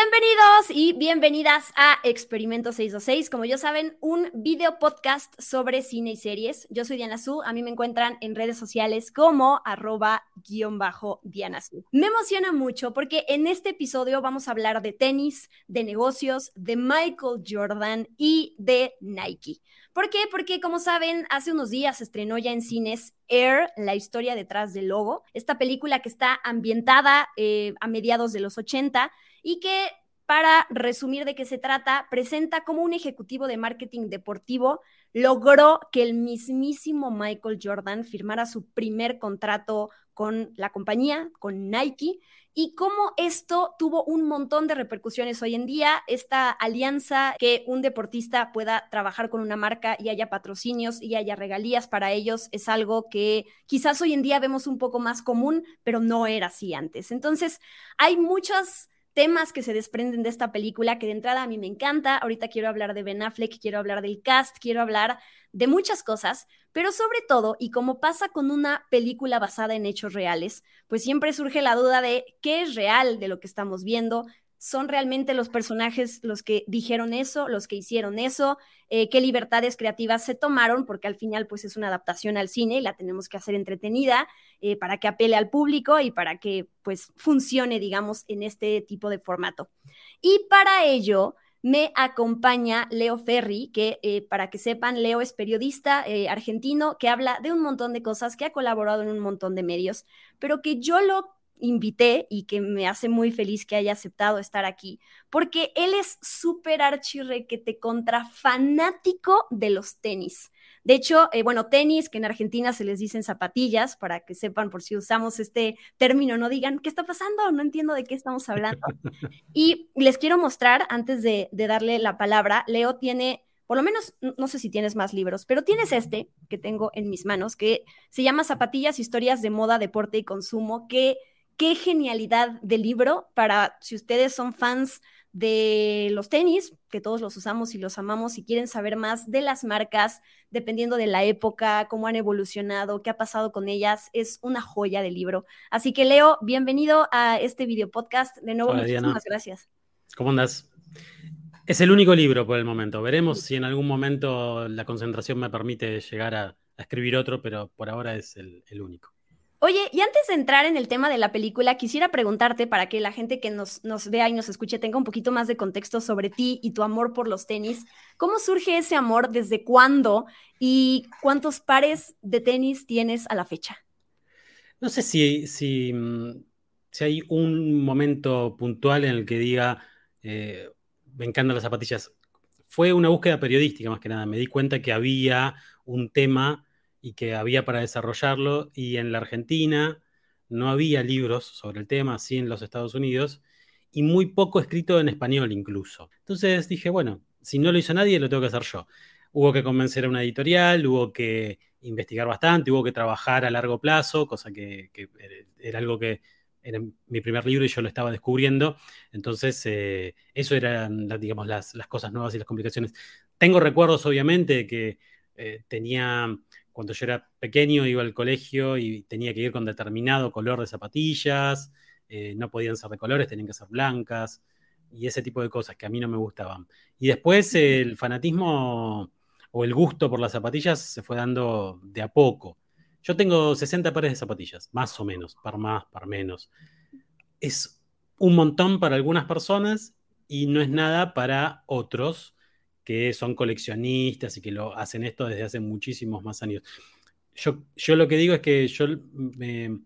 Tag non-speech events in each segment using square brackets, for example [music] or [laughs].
Bienvenidos y bienvenidas a Experimento 626. Como ya saben, un video podcast sobre cine y series. Yo soy Diana Su. A mí me encuentran en redes sociales como arroba guion bajo Diana Su. Me emociona mucho porque en este episodio vamos a hablar de tenis, de negocios, de Michael Jordan y de Nike. ¿Por qué? Porque como saben, hace unos días estrenó ya en cines Air, la historia detrás del logo, esta película que está ambientada eh, a mediados de los 80 y que, para resumir de qué se trata, presenta como un ejecutivo de marketing deportivo logró que el mismísimo Michael Jordan firmara su primer contrato con la compañía, con Nike, y cómo esto tuvo un montón de repercusiones hoy en día, esta alianza que un deportista pueda trabajar con una marca y haya patrocinios y haya regalías para ellos es algo que quizás hoy en día vemos un poco más común, pero no era así antes. Entonces, hay muchas temas que se desprenden de esta película que de entrada a mí me encanta. Ahorita quiero hablar de Ben Affleck, quiero hablar del cast, quiero hablar de muchas cosas, pero sobre todo, y como pasa con una película basada en hechos reales, pues siempre surge la duda de qué es real de lo que estamos viendo, son realmente los personajes los que dijeron eso, los que hicieron eso, eh, qué libertades creativas se tomaron, porque al final pues es una adaptación al cine y la tenemos que hacer entretenida eh, para que apele al público y para que pues funcione, digamos, en este tipo de formato. Y para ello me acompaña Leo Ferri, que eh, para que sepan, Leo es periodista argentino que habla de un montón de cosas, que ha colaborado en un montón de medios, pero que yo lo invité y que me hace muy feliz que haya aceptado estar aquí, porque él es súper archirrequete contra fanático de los tenis. De hecho, eh, bueno, tenis, que en Argentina se les dicen zapatillas, para que sepan por si usamos este término, no digan, ¿qué está pasando? No entiendo de qué estamos hablando. [laughs] y les quiero mostrar, antes de, de darle la palabra, Leo tiene por lo menos, no sé si tienes más libros, pero tienes este que tengo en mis manos, que se llama Zapatillas, Historias de Moda, Deporte y Consumo, que qué genialidad de libro para si ustedes son fans de los tenis, que todos los usamos y los amamos, y quieren saber más de las marcas, dependiendo de la época, cómo han evolucionado, qué ha pasado con ellas, es una joya de libro. Así que Leo, bienvenido a este video podcast. De nuevo, muchísimas gracias. ¿Cómo andas? Es el único libro por el momento. Veremos si en algún momento la concentración me permite llegar a, escribir otro, pero por ahora es el único. Oye, y antes de entrar en el tema de la película, quisiera preguntarte para que la gente que nos, vea y nos escuche tenga un poquito más de contexto sobre ti y tu amor por los tenis. ¿Cómo surge ese amor? ¿Desde cuándo? ¿Y cuántos pares de tenis tienes a la fecha? No sé si, si, mm, si hay un momento puntual en el que diga, eh, me encantan las zapatillas. Fue una búsqueda periodística más que nada. Me di cuenta que había un tema y que había para desarrollarlo, y en la Argentina no había libros sobre el tema, así en los Estados Unidos, y muy poco escrito en español incluso. Entonces dije, bueno, si no lo hizo nadie, lo tengo que hacer yo. Hubo que convencer a una editorial, hubo que investigar bastante, hubo que trabajar a largo plazo, cosa que, era algo que era mi primer libro y yo lo estaba descubriendo. Entonces, eh, eso eran, digamos, las, cosas nuevas y las complicaciones. Tengo recuerdos, obviamente, que eh, tenía cuando yo era pequeño iba al colegio y tenía que ir con determinado color de zapatillas, eh, no podían ser de colores, tenían que ser blancas y ese tipo de cosas que a mí no me gustaban. Y después el fanatismo o el gusto por las zapatillas se fue dando de a poco. Yo tengo 60 pares de zapatillas, más o menos, par más, par menos. Es un montón para algunas personas y no es nada para otros que son coleccionistas y que lo hacen esto desde hace muchísimos más años. Yo, yo lo que digo es que yo me,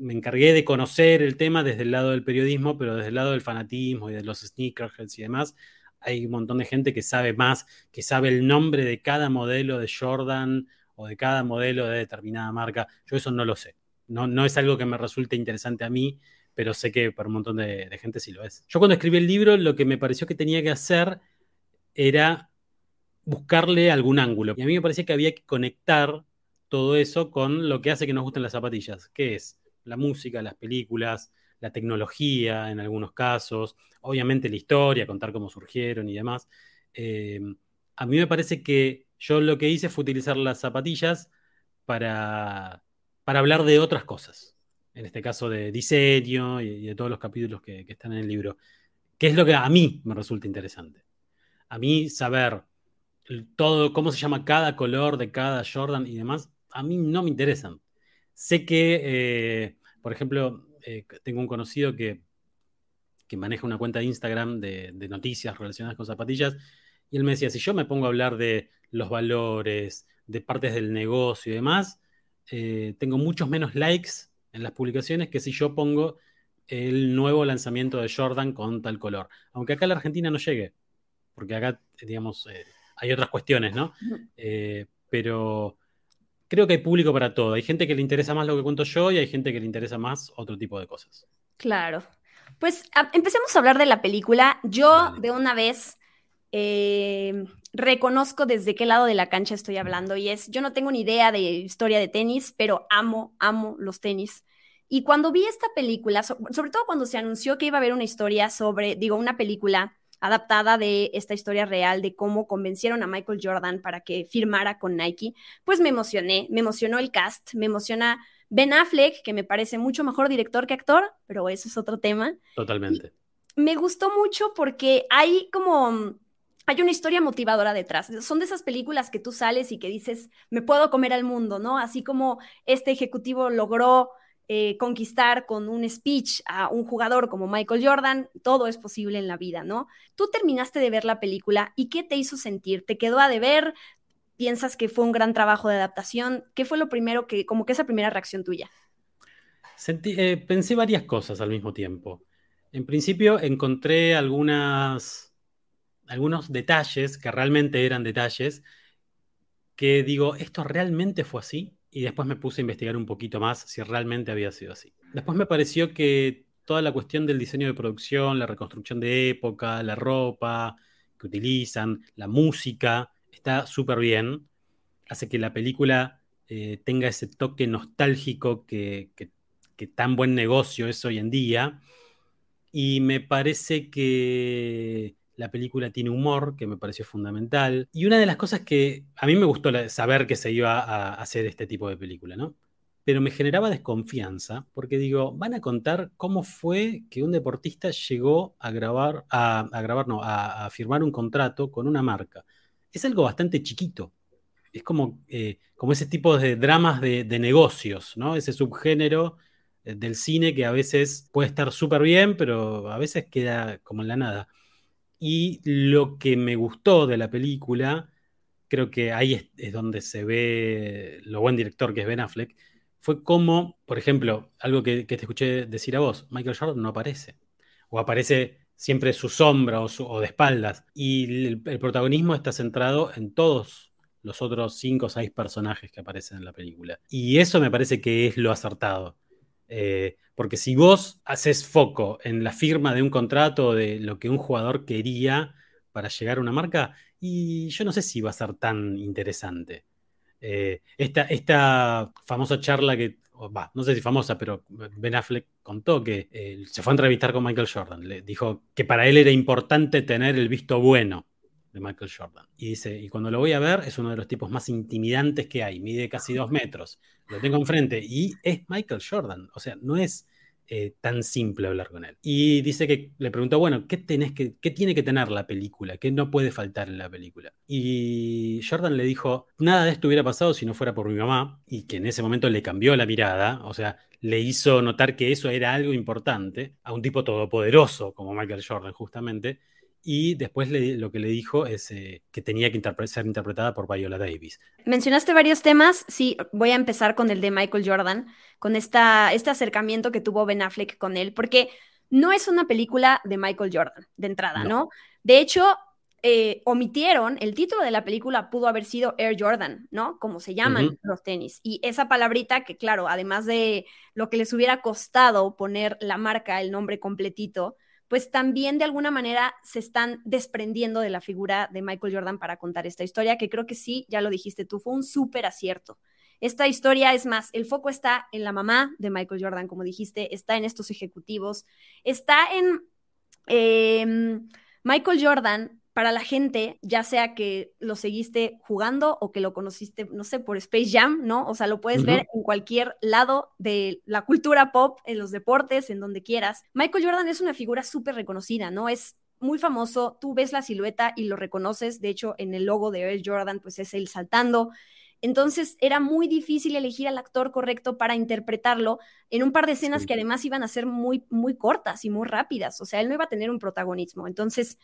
encargué de conocer el tema desde el lado del periodismo, pero desde el lado del fanatismo y de los sneakerheads y demás, hay un montón de gente que sabe más, que sabe el nombre de cada modelo de Jordan o de cada modelo de determinada marca. Yo eso no lo sé. No, no es algo que me resulte interesante a mí, pero sé que para un montón de, de gente sí lo es. Yo cuando escribí el libro, lo que me pareció que tenía que hacer era buscarle algún ángulo. Y a mí me parecía que había que conectar todo eso con lo que hace que nos gusten las zapatillas, que es la música, las películas, la tecnología en algunos casos, obviamente la historia, contar cómo surgieron y demás. Eh, a mí me parece que yo lo que hice fue utilizar las zapatillas para, para hablar de otras cosas, en este caso de diseño y, de todos los capítulos que, que están en el libro. que es lo que a mí me resulta interesante. A mí saber todo, cómo se llama cada color de cada Jordan y demás, a mí no me interesan. Sé que, eh, por ejemplo, eh, tengo un conocido que, que, maneja una cuenta de Instagram de, noticias relacionadas con zapatillas, y él me decía, si yo me pongo a hablar de los valores, de partes del negocio y demás, eh, tengo muchos menos likes en las publicaciones que si yo pongo el nuevo lanzamiento de Jordan con tal color. Aunque acá en la Argentina no llegue, porque acá, digamos, hay otras cuestiones, ¿no? Eh, pero creo que hay público para todo. Hay gente que le interesa más lo que cuento yo y hay gente que le interesa más otro tipo de cosas. Claro. Pues empecemos a hablar de la película. Yo de una vez eh, reconozco desde qué lado de la cancha estoy hablando y es, yo no tengo ni idea de historia de tenis, pero amo, amo los tenis. Y cuando vi esta película, sobre todo cuando se anunció que iba a haber una historia sobre, digo, una película adaptada de esta historia real de cómo convencieron a Michael Jordan para que firmara con Nike, pues me emocioné, me emocionó el cast, me emociona Ben Affleck, que me parece mucho mejor director que actor, pero eso es otro tema. Totalmente. me gustó mucho porque hay como hay una historia motivadora detrás. Son de esas películas que tú sales y que dices, me puedo comer al mundo, ¿no? Así como este ejecutivo logró eh, conquistar con un speech a un jugador como Michael Jordan, todo es posible en la vida, ¿no? Tú terminaste de ver la película y ¿qué te hizo sentir? ¿Te quedó a deber? ¿Piensas que fue un gran trabajo de adaptación? ¿Qué fue lo primero que, como que esa primera reacción tuya? Eh, pensé varias cosas al mismo tiempo. En principio encontré algunas, algunos detalles que realmente eran detalles que digo, ¿esto realmente fue así? Y después me puse a investigar un poquito más si realmente había sido así. Después me pareció que toda la cuestión del diseño de producción, la reconstrucción de época, la ropa que utilizan, la música, está súper bien. Hace que la película eh, tenga ese toque nostálgico que, que tan buen negocio es hoy en día. Y me parece que la película tiene humor, que me pareció fundamental. Y una de las cosas que a mí me gustó saber que se iba a hacer este tipo de película, ¿no? Pero me generaba desconfianza, porque digo, van a contar cómo fue que un deportista llegó a grabar, a, firmar un contrato con una marca. Es algo bastante chiquito. Es como, eh, ese tipo de dramas de, de negocios, ¿no? Ese subgénero eh, del cine que a veces puede estar súper bien, pero a veces queda como en la nada. Y lo que me gustó de la película, creo que ahí es, donde se ve lo buen director que es Ben Affleck, fue como, por ejemplo, algo que, te escuché decir a vos, Michael Jordan no aparece. O aparece siempre su sombra o, de espaldas. Y el, protagonismo está centrado en todos los otros cinco o seis personajes que aparecen en la película. Y eso me parece que es lo acertado. Eh, porque si vos haces foco en la firma de un contrato, de lo que un jugador quería para llegar a una marca, y yo no sé si va a ser tan interesante. Eh, esta, famosa charla que, no sé si famosa, pero Ben Affleck contó que eh, se fue a entrevistar con Michael Jordan. Le dijo que para él era importante tener el visto bueno de Michael Jordan. Y dice, y cuando lo voy a ver, es uno de los tipos más intimidantes que hay, mide casi dos metros, lo tengo enfrente y es Michael Jordan, o sea, no es eh, tan simple hablar con él. Y dice que le preguntó, bueno, ¿qué, ¿qué tiene que tener la película? ¿Qué no puede faltar en la película? Y Jordan le dijo, nada de esto hubiera pasado si no fuera por mi mamá, y que en ese momento le cambió la mirada, o sea, le hizo notar que eso era algo importante a un tipo todopoderoso como Michael Jordan, justamente, y después lo que le dijo es eh, que tenía que ser interpretada por Viola Davis. Mencionaste varios temas, sí, voy a empezar con el de Michael Jordan, con esta, este acercamiento que tuvo Ben Affleck con él, porque no es una película de Michael Jordan, de entrada, ¿no? De hecho, eh, omitieron, el título de la película pudo haber sido Air Jordan, ¿no? Como se llaman los tenis. Y esa palabrita que, claro, además de lo que les hubiera costado poner la marca, el nombre completito, pues también de alguna manera se están desprendiendo de la figura de Michael Jordan para contar esta historia, que creo que sí, ya lo dijiste tú, fue un súper acierto. Esta historia es más, el foco está en la mamá de Michael Jordan, como dijiste, está en estos ejecutivos, está en... Em, Michael Jordan para la gente, ya sea que lo seguiste jugando o que lo conociste, no sé, por Space Jam, ¿no? O sea, lo puedes ver en cualquier lado de la cultura pop, en los deportes, en donde quieras. Michael Jordan es una figura súper reconocida, ¿no? Es muy famoso, tú ves la silueta y lo reconoces, de hecho, en el logo de Air Jordan, pues es él saltando. Entonces era muy difícil elegir al actor correcto para interpretarlo en un par de escenas que además iban a ser muy, muy cortas y muy rápidas. O sea, él no iba a tener un protagonismo. Entonces,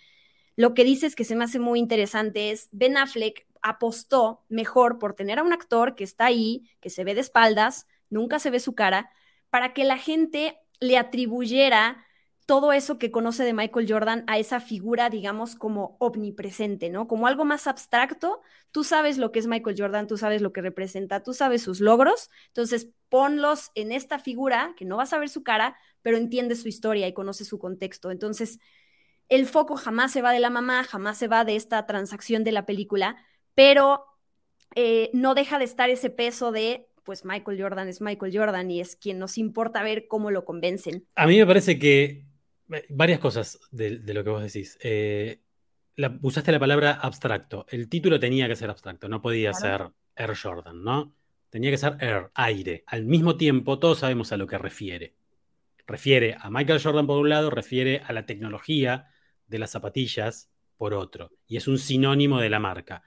lo que dices que se me hace muy interesante es Ben Affleck apostó mejor por tener a un actor que está ahí, que se ve de espaldas, nunca se ve su cara, para que la gente le atribuyera todo eso que conoce de Michael Jordan a esa figura, digamos, como omnipresente, ¿no? Como algo más abstracto. Tú sabes lo que es Michael Jordan, tú sabes lo que representa, tú sabes sus logros, entonces ponlos en esta figura, que no vas a ver su cara, pero entiende su historia y conoce su contexto. Entonces, el foco jamás se va de la mamá, jamás se va de esta transacción de la película, pero eh, no deja de estar ese peso de, pues Michael Jordan es Michael Jordan y es quien nos importa ver cómo lo convencen. A mí me parece que eh, varias cosas de, lo que vos decís. Eh, usaste la palabra abstracto. El título tenía que ser abstracto, no podía ser Air Jordan, ¿no? Tenía que ser Air, aire. Al mismo tiempo, todos sabemos a lo que refiere. Refiere a Michael Jordan por un lado, refiere a la tecnología, de las zapatillas por otro, y es un sinónimo de la marca.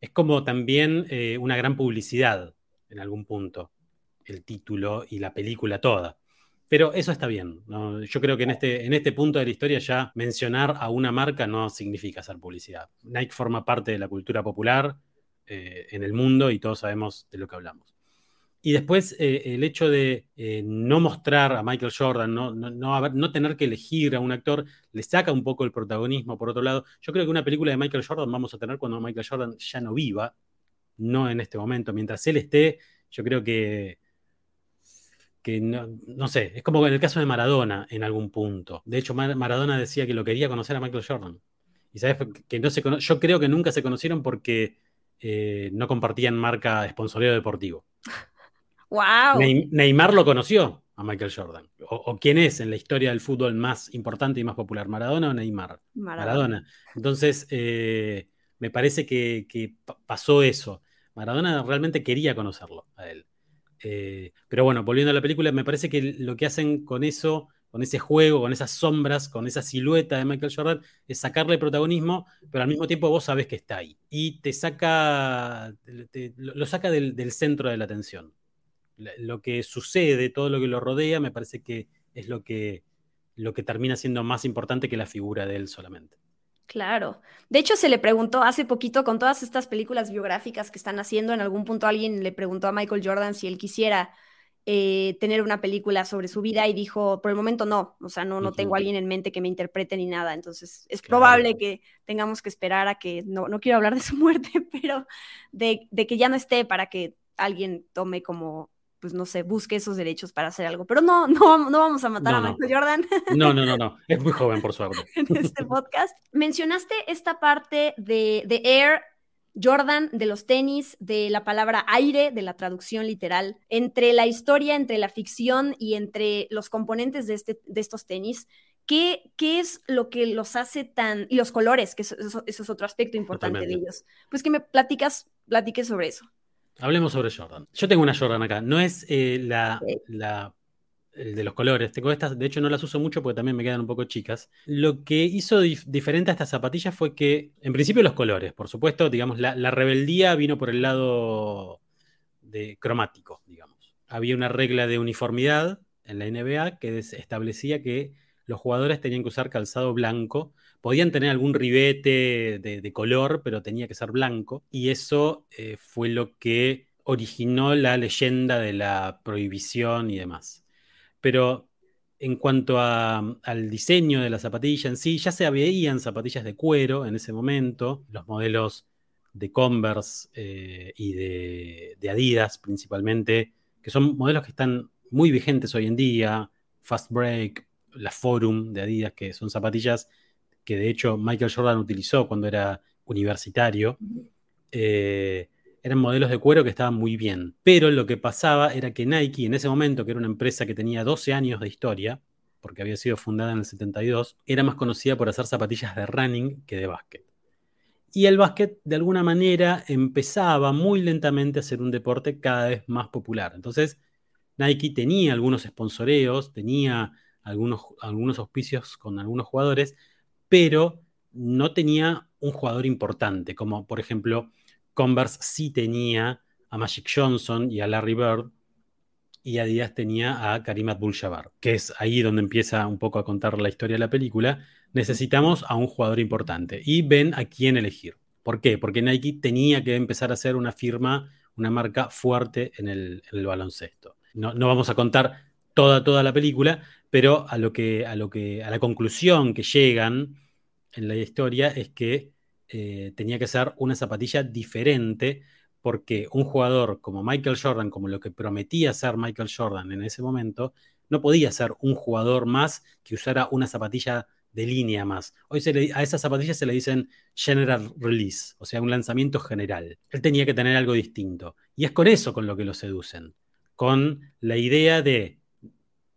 Es como también eh, una gran publicidad en algún punto, el título y la película toda. Pero eso está bien. Yo creo que en este, en este punto de la historia ya mencionar a una marca no significa hacer publicidad. Nike forma parte de la cultura popular eh, en el mundo y todos sabemos de lo que hablamos. Y después eh, el hecho de eh, no mostrar a Michael Jordan, no, no, no, tener que elegir a un actor, le saca un poco el protagonismo. Por otro lado, yo creo que una película de Michael Jordan vamos a tener cuando Michael Jordan ya no viva, no en este momento. Mientras él esté, yo creo que, que no, sé, es como en el caso de Maradona en algún punto. De hecho, Maradona decía que lo quería conocer a Michael Jordan. Y sabes que no se yo creo que nunca se conocieron porque eh, no compartían marca sponsoreo deportivo. [laughs] Wow. Neymar lo conoció a Michael Jordan. O, quién es en la historia del fútbol más importante y más popular, Maradona o Neymar? Maradona. Entonces, eh, me parece que, pasó eso. Maradona realmente quería conocerlo a él. Eh, pero bueno, volviendo a la película, me parece que lo que hacen con eso, con ese juego, con esas sombras, con esa silueta de Michael Jordan, es sacarle protagonismo, pero al mismo tiempo vos sabés que está ahí. Y te saca, lo saca del centro de la atención lo que sucede, todo lo que lo rodea, me parece que es lo que, lo que termina siendo más importante que la figura de él solamente. Claro. De hecho, se le preguntó hace poquito con todas estas películas biográficas que están haciendo, en algún punto alguien le preguntó a Michael Jordan si él quisiera eh, tener una película sobre su vida y dijo, por el momento no, o sea, no, no tengo a alguien en mente que me interprete ni nada, entonces es probable que tengamos que esperar a que, no, no quiero hablar de su [laughs] muerte, pero de, de que ya no esté para que alguien tome como pues no sé, busque esos derechos para hacer algo. Pero no, [laughs] no, no vamos a matar a Michael Jordan. No, no, no, no. Es muy joven, por suerte. [laughs] en este podcast. Mencionaste esta parte de, de Air Jordan, de los tenis, de la palabra aire, de la traducción literal, entre la historia, entre la ficción y entre los componentes de, este, de estos tenis. ¿Qué, ¿Qué, es lo que los hace tan... y los colores, que eso, es otro aspecto importante de ellos? Pues que me platicas, platiques sobre eso. Hablemos sobre Jordan. Yo tengo una Jordan acá. No es eh, la, el de los colores. Tengo estas, de hecho no las uso mucho porque también me quedan un poco chicas. Lo que hizo diferente a estas zapatillas fue que, en principio, los colores. Por supuesto, digamos, la, rebeldía vino por el lado de cromático, digamos. Había una regla de uniformidad en la NBA que establecía que los jugadores tenían que usar calzado blanco podían tener algún ribete de, color, pero tenía que ser blanco. Y eso eh, fue lo que originó la leyenda de la prohibición y demás. Pero en cuanto al diseño de la zapatilla en sí, ya se veían zapatillas de cuero en ese momento, los modelos de Converse eh, y de, de, Adidas principalmente, que son modelos que están muy vigentes hoy en día, Fast Break, la Forum de Adidas, que son zapatillas que de hecho Michael Jordan utilizó cuando era universitario, eh, eran modelos de cuero que estaban muy bien. Pero lo que pasaba era que Nike, en ese momento, que era una empresa que tenía 12 años de historia, porque había sido fundada en el 72, era más conocida por hacer zapatillas de running que de básquet. y el básquet de alguna manera empezaba muy lentamente a ser un deporte cada vez más popular. Entonces, Nike tenía algunos sponsoreos, tenía algunos, algunos auspicios con algunos jugadores, pero no tenía un jugador importante, como por ejemplo Converse sí tenía a Magic Johnson y a Larry Bird, y Adidas tenía a Karim Abdul-Jabbar, que es ahí donde empieza un poco a contar la historia de la película. Necesitamos a un jugador importante y ven a quién elegir. ¿Por qué? Porque Nike tenía que empezar a ser una firma, una marca fuerte en el, baloncesto. No, vamos a contar toda, toda la película, pero a lo que, a lo que, a la conclusión que llegan en la historia es que eh, tenía que ser una zapatilla diferente porque un jugador como Michael Jordan, como lo que prometía ser Michael Jordan en ese momento, no podía ser un jugador más que usara una zapatilla de línea más. Hoy a esas zapatillas se le dicen general release, o sea, un lanzamiento general. Él tenía que tener algo distinto. Y es con eso con lo que lo seducen, con la idea de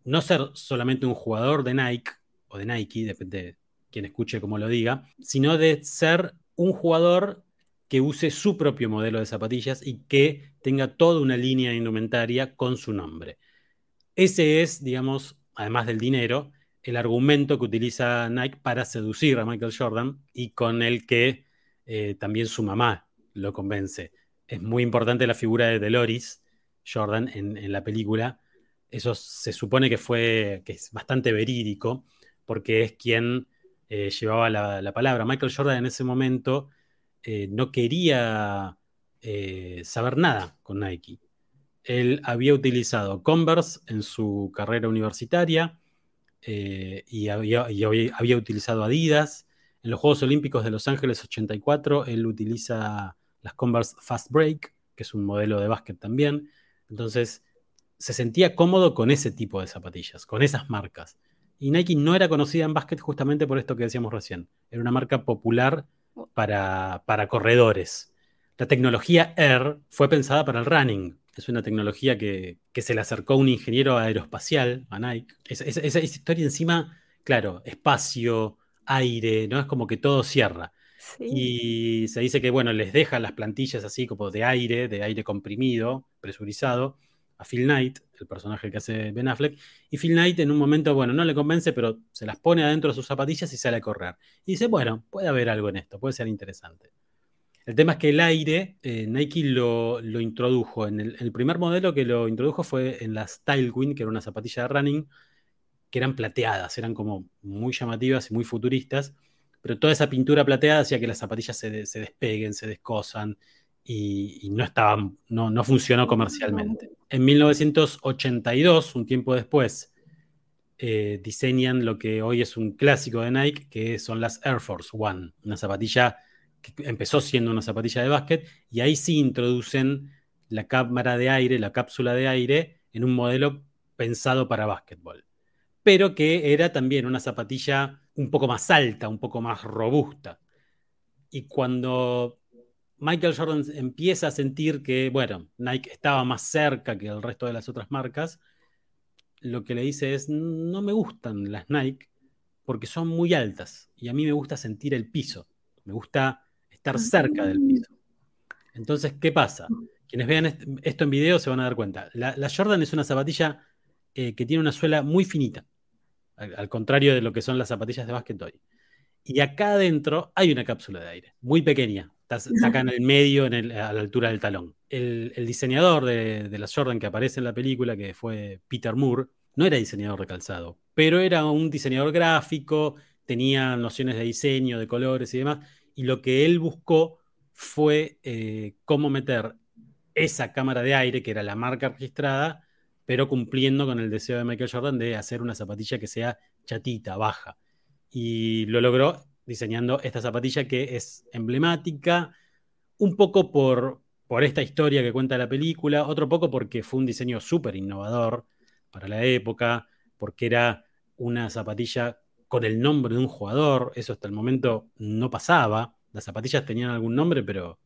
no ser solamente un jugador de Nike, o de Nike, depende de quien escuche cómo lo diga, sino de ser un jugador que use su propio modelo de zapatillas y que tenga toda una línea indumentaria con su nombre. Ese es, digamos, además del dinero, el argumento que utiliza Nike para seducir a Michael Jordan y con el que eh, también su mamá lo convence. Es muy importante la figura de Deloris Jordan en, la película. Eso se supone que fue, que es bastante verídico, porque es quien eh, llevaba la, la, palabra. Michael Jordan en ese momento eh, no quería eh, saber nada con Nike. Él había utilizado Converse en su carrera universitaria eh, y, había, había, utilizado Adidas. En los Juegos Olímpicos de Los Ángeles 84, él utiliza las Converse Fast Break, que es un modelo de básquet también. Entonces, se sentía cómodo con ese tipo de zapatillas, con esas marcas. Y Nike no era conocida en básquet justamente por esto que decíamos recién. Era una marca popular para, para corredores. La tecnología Air fue pensada para el running. Es una tecnología que, se le acercó un ingeniero aeroespacial a Nike. Esa, historia encima, claro, espacio, aire, ¿no? Es como que todo cierra. Y se dice que, bueno, les deja las plantillas así como de aire, de aire comprimido, presurizado, a Phil Knight, el personaje que hace Ben Affleck, y Phil Knight en un momento, bueno, no le convence, pero se las pone adentro de sus zapatillas y sale a correr. Y dice, bueno, puede haber algo en esto, puede ser interesante. El tema es que el aire, eh, Nike lo, introdujo. En el, primer modelo que lo introdujo fue en las Tailwind, que era una zapatilla de running, que eran plateadas, eran como muy llamativas y muy futuristas, pero toda esa pintura plateada hacía que las zapatillas se, se despeguen, se descosan, y, no, estaba, no, no, funcionó comercialmente. En 1982, un tiempo después, eh, diseñan lo que hoy es un clásico de Nike, que son las Air Force One, una zapatilla que empezó siendo una zapatilla de básquet, y ahí sí introducen la cámara de aire, la cápsula de aire, en un modelo pensado para básquetbol, pero que era también una zapatilla un poco más alta, un poco más robusta. Y cuando Michael Jordan empieza a sentir que, bueno, Nike estaba más cerca que el resto de las otras marcas, lo que le dice es, no me gustan las Nike porque son muy altas y a mí me gusta sentir el piso, me gusta estar cerca del piso. Entonces, ¿qué pasa? Quienes vean esto en video se van a dar cuenta. La, Jordan es una zapatilla eh, que tiene una suela muy finita, al, contrario de lo que son las zapatillas de básquet hoy. Y acá adentro hay una cápsula de aire, muy pequeña, Está, acá en el medio, a la altura del talón. El, diseñador de, de, la Jordan que aparece en la película, que fue Peter Moore, no era diseñador de calzado, pero era un diseñador gráfico, tenía nociones de diseño, de colores y demás, y lo que él buscó fue eh, cómo meter esa cámara de aire, que era la marca registrada, pero cumpliendo con el deseo de Michael Jordan de hacer una zapatilla que sea chatita, baja. Y lo logró diseñando esta zapatilla que es emblemática, un poco por, por esta historia que cuenta la película, otro poco porque fue un diseño súper innovador para la época, porque era una zapatilla con el nombre de un jugador, eso hasta el momento no pasaba, las zapatillas tenían algún nombre, pero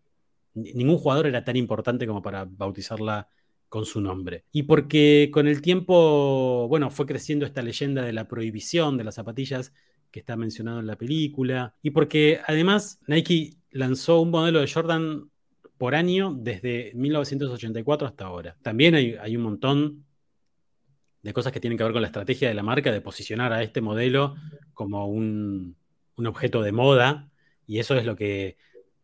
ningún jugador era tan importante como para bautizarla con su nombre. Y porque con el tiempo, bueno, fue creciendo esta leyenda de la prohibición de las zapatillas que está mencionado en la película, y porque además Nike lanzó un modelo de Jordan por año desde 1984 hasta ahora. También hay, un montón de cosas que tienen que ver con la estrategia de la marca de posicionar a este modelo como un, objeto de moda y eso es lo que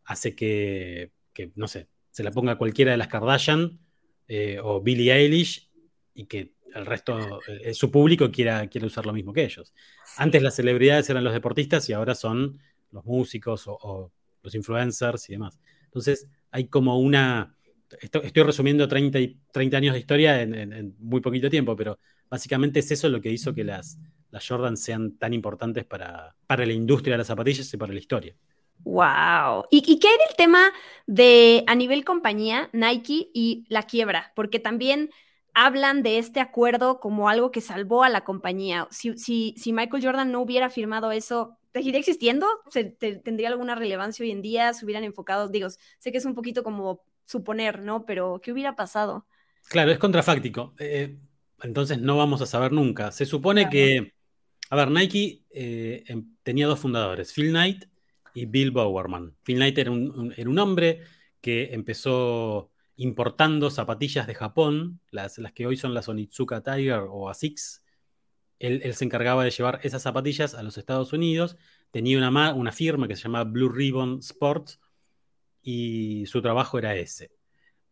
hace que, no sé, se la ponga cualquiera de las Kardashian eh, o Billie Eilish y que el resto, eh, su público quiera, quiera usar lo mismo que ellos. Antes las celebridades eran los deportistas y ahora son los músicos o, los influencers y demás. Entonces, hay como una. Estoy, resumiendo 30, 30, años de historia en, muy poquito tiempo, pero básicamente es eso lo que hizo que las, las Jordan sean tan importantes para, para la industria de las zapatillas y para la historia. Wow. ¿Y, ¿Y, qué hay del tema de a nivel compañía, Nike y la quiebra? Porque también hablan de este acuerdo como algo que salvó a la compañía. Si, si, si Michael Jordan no hubiera firmado eso, ¿seguiría existiendo? ¿Tendría alguna relevancia hoy en día? ¿Se hubieran enfocado? Digo, sé que es un poquito como suponer, ¿no? Pero ¿qué hubiera pasado? Claro, es contrafáctico. Eh, entonces no vamos a saber nunca. Se supone que, a ver, Nike eh, em, tenía dos fundadores, Phil Knight y Bill Bowerman. Phil Knight era un, era un hombre que empezó importando zapatillas de Japón, las, que hoy son las Onitsuka Tiger o ASICS. Él, se encargaba de llevar esas zapatillas a los Estados Unidos. Tenía una, una firma que se llamaba Blue Ribbon Sports y su trabajo era ese.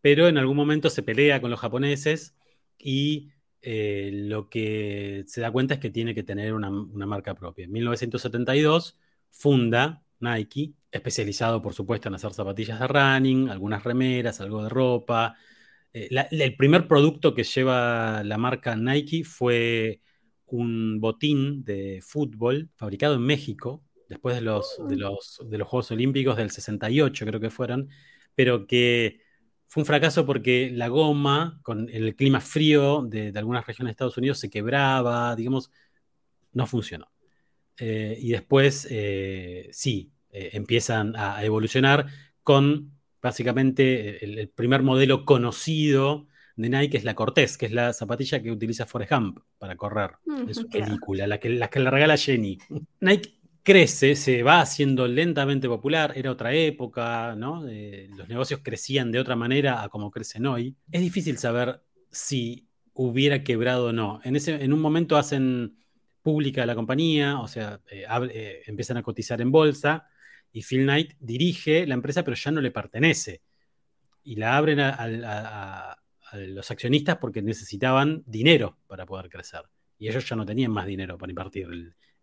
Pero en algún momento se pelea con los japoneses y eh, lo que se da cuenta es que tiene que tener una, una marca propia. En 1972 funda Nike, especializado por supuesto en hacer zapatillas de running, algunas remeras, algo de ropa. Eh, el primer producto que lleva la marca Nike fue un botín de fútbol fabricado en México, después de los, de los, de los Juegos Olímpicos del 68 creo que fueron, pero que fue un fracaso porque la goma, con el clima frío de, de algunas regiones de Estados Unidos, se quebraba, digamos, no funcionó. Eh, y después eh, sí, eh, empiezan a evolucionar con básicamente el, primer modelo conocido de Nike es la Cortés, que es la zapatilla que utiliza Forrest Gump para correr en su película, la que, la que le regala Jenny. Nike crece, se va haciendo lentamente popular, era otra época, ¿no? los negocios crecían de otra manera a como crecen hoy. Es difícil saber si hubiera quebrado o no. En, ese, en un momento hacen pública la compañía, o sea, eh, eh, empiezan a cotizar en bolsa y Phil Knight dirige la empresa, pero ya no le pertenece. Y la abren a, los accionistas porque necesitaban dinero para poder crecer. Y ellos ya no tenían más dinero para invertir